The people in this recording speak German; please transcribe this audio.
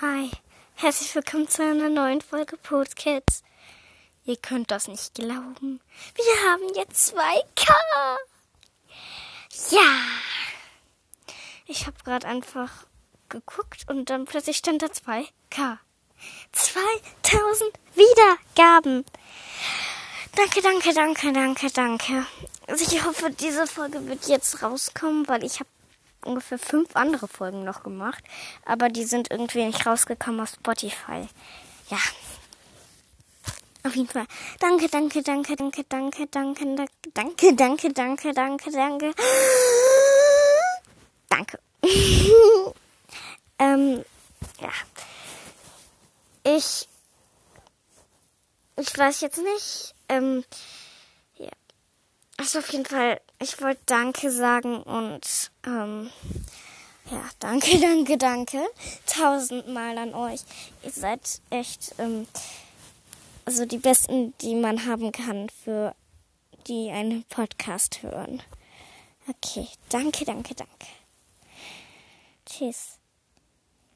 Hi, herzlich willkommen zu einer neuen Folge Podkids. Ihr könnt das nicht glauben. Wir haben jetzt 2K. Ja. Ich habe gerade einfach geguckt und dann plötzlich stand da 2K. 2000 Wiedergaben. Danke, danke, danke, danke, danke. Also ich hoffe, diese Folge wird jetzt rauskommen, weil ich habe ungefähr fünf andere Folgen noch gemacht, aber die sind irgendwie nicht rausgekommen auf Spotify. Ja. Auf jeden Fall. Danke, danke, danke, danke, danke, danke, danke, danke, danke, danke, danke. Danke. ähm, ja. Ich, ich weiß jetzt nicht, ähm, ja. Also auf jeden Fall, ich wollte Danke sagen und ähm, ja, danke, danke, danke. Tausendmal an euch. Ihr seid echt ähm, also die besten, die man haben kann für die einen Podcast hören. Okay, danke, danke, danke. Tschüss.